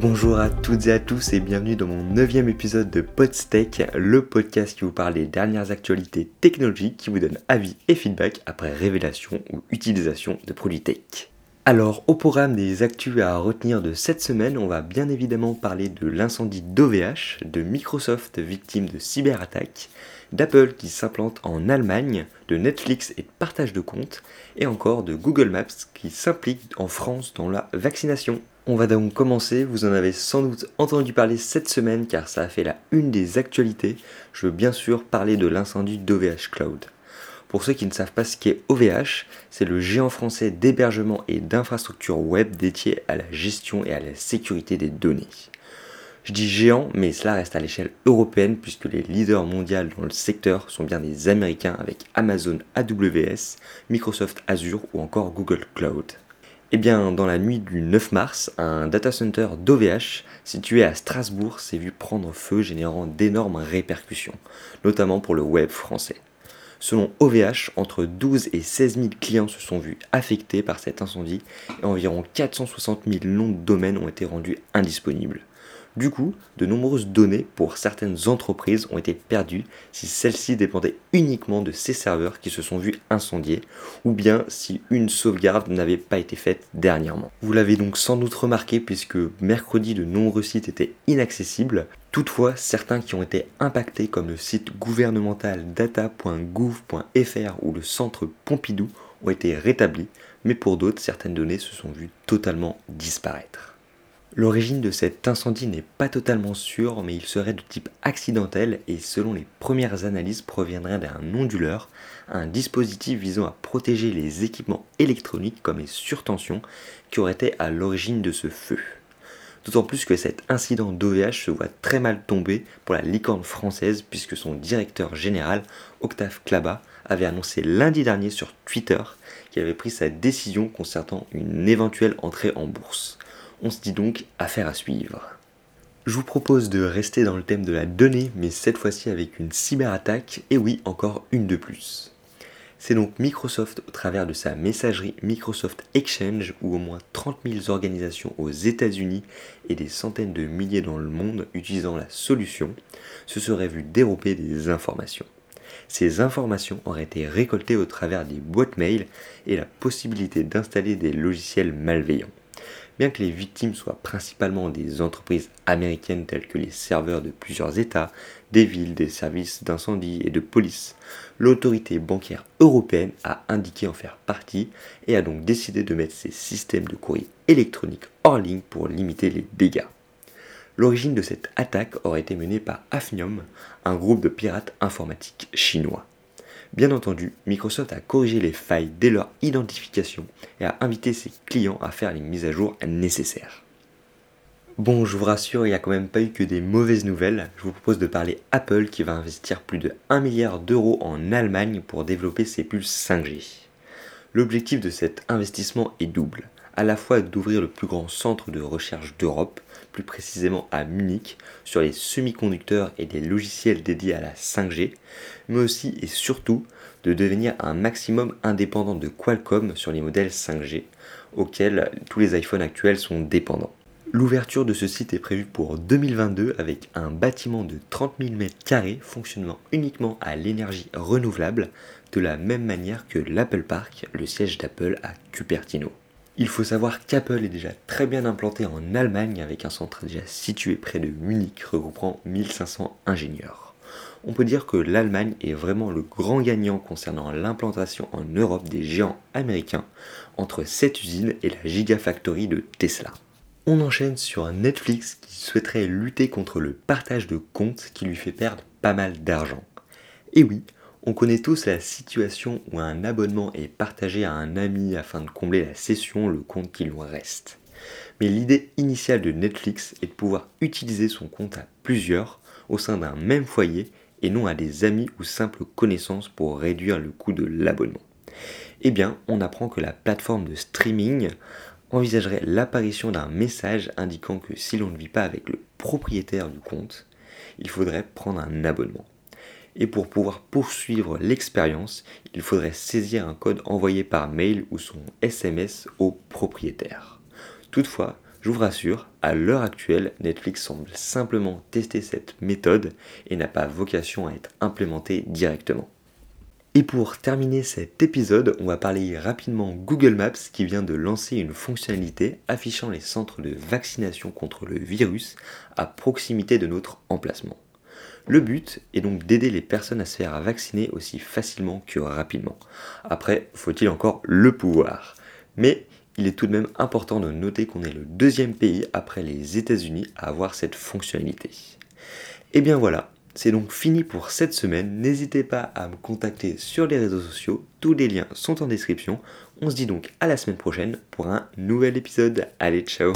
Bonjour à toutes et à tous et bienvenue dans mon neuvième épisode de Podstech, le podcast qui vous parle des dernières actualités technologiques qui vous donne avis et feedback après révélation ou utilisation de produits tech. Alors, au programme des actus à retenir de cette semaine, on va bien évidemment parler de l'incendie d'OVH, de Microsoft victime de cyberattaques, d'Apple qui s'implante en Allemagne, de Netflix et de partage de comptes, et encore de Google Maps qui s'implique en France dans la vaccination. On va donc commencer, vous en avez sans doute entendu parler cette semaine car ça a fait la une des actualités. Je veux bien sûr parler de l'incendie d'OVH Cloud. Pour ceux qui ne savent pas ce qu'est OVH, c'est le géant français d'hébergement et d'infrastructure web dédié à la gestion et à la sécurité des données. Je dis géant, mais cela reste à l'échelle européenne puisque les leaders mondiaux dans le secteur sont bien des Américains avec Amazon AWS, Microsoft Azure ou encore Google Cloud. Eh bien, dans la nuit du 9 mars, un data center d'OVH situé à Strasbourg s'est vu prendre feu, générant d'énormes répercussions, notamment pour le web français. Selon OVH, entre 12 et 16 000 clients se sont vus affectés par cet incendie et environ 460 000 noms de domaines ont été rendus indisponibles. Du coup, de nombreuses données pour certaines entreprises ont été perdues si celles-ci dépendaient uniquement de ces serveurs qui se sont vus incendiés, ou bien si une sauvegarde n'avait pas été faite dernièrement. Vous l'avez donc sans doute remarqué puisque mercredi de nombreux sites étaient inaccessibles. Toutefois, certains qui ont été impactés comme le site gouvernemental data.gouv.fr ou le centre Pompidou ont été rétablis, mais pour d'autres, certaines données se sont vues totalement disparaître. L'origine de cet incendie n'est pas totalement sûre, mais il serait de type accidentel et selon les premières analyses proviendrait d'un onduleur, un dispositif visant à protéger les équipements électroniques comme les surtensions qui auraient été à l'origine de ce feu. D'autant plus que cet incident d'OVH se voit très mal tomber pour la licorne française puisque son directeur général, Octave Klaba, avait annoncé lundi dernier sur Twitter qu'il avait pris sa décision concernant une éventuelle entrée en bourse. On se dit donc affaire à suivre. Je vous propose de rester dans le thème de la donnée, mais cette fois-ci avec une cyberattaque, et oui, encore une de plus. C'est donc Microsoft au travers de sa messagerie Microsoft Exchange où au moins 30 000 organisations aux États-Unis et des centaines de milliers dans le monde utilisant la solution se seraient vu dérober des informations. Ces informations auraient été récoltées au travers des boîtes mail et la possibilité d'installer des logiciels malveillants. Bien que les victimes soient principalement des entreprises américaines telles que les serveurs de plusieurs États, des villes, des services d'incendie et de police, l'autorité bancaire européenne a indiqué en faire partie et a donc décidé de mettre ses systèmes de courrier électronique hors ligne pour limiter les dégâts. L'origine de cette attaque aurait été menée par Afnium, un groupe de pirates informatiques chinois. Bien entendu, Microsoft a corrigé les failles dès leur identification et a invité ses clients à faire les mises à jour nécessaires. Bon, je vous rassure, il n'y a quand même pas eu que des mauvaises nouvelles. Je vous propose de parler Apple qui va investir plus de 1 milliard d'euros en Allemagne pour développer ses puces 5G. L'objectif de cet investissement est double à la fois d'ouvrir le plus grand centre de recherche d'Europe, plus précisément à Munich, sur les semi-conducteurs et les logiciels dédiés à la 5G, mais aussi et surtout de devenir un maximum indépendant de Qualcomm sur les modèles 5G, auxquels tous les iPhones actuels sont dépendants. L'ouverture de ce site est prévue pour 2022 avec un bâtiment de 30 000 m2 fonctionnant uniquement à l'énergie renouvelable, de la même manière que l'Apple Park, le siège d'Apple à Cupertino. Il faut savoir qu'Apple est déjà très bien implanté en Allemagne avec un centre déjà situé près de Munich regroupant 1500 ingénieurs. On peut dire que l'Allemagne est vraiment le grand gagnant concernant l'implantation en Europe des géants américains entre cette usine et la Gigafactory de Tesla. On enchaîne sur Netflix qui souhaiterait lutter contre le partage de comptes qui lui fait perdre pas mal d'argent. Et oui, on connaît tous la situation où un abonnement est partagé à un ami afin de combler la session, le compte qui lui reste. Mais l'idée initiale de Netflix est de pouvoir utiliser son compte à plusieurs au sein d'un même foyer et non à des amis ou simples connaissances pour réduire le coût de l'abonnement. Eh bien, on apprend que la plateforme de streaming envisagerait l'apparition d'un message indiquant que si l'on ne vit pas avec le propriétaire du compte, il faudrait prendre un abonnement et pour pouvoir poursuivre l'expérience, il faudrait saisir un code envoyé par mail ou son SMS au propriétaire. Toutefois, Je vous rassure, à l'heure actuelle, Netflix semble simplement tester cette méthode et n'a pas vocation à être implémentée directement. Et pour terminer cet épisode, on va parler rapidement Google Maps qui vient de lancer une fonctionnalité affichant les centres de vaccination contre le virus à proximité de notre emplacement. Le but est donc d'aider les personnes à se faire vacciner aussi facilement que rapidement. Après, faut-il encore le pouvoir? Mais il est tout de même important de noter qu'on est le deuxième pays après les États-Unis à avoir cette fonctionnalité. Et bien voilà, c'est donc fini pour cette semaine. N'hésitez pas à me contacter sur les réseaux sociaux, tous les liens sont en description. On se dit donc à la semaine prochaine pour un nouvel épisode. Allez, ciao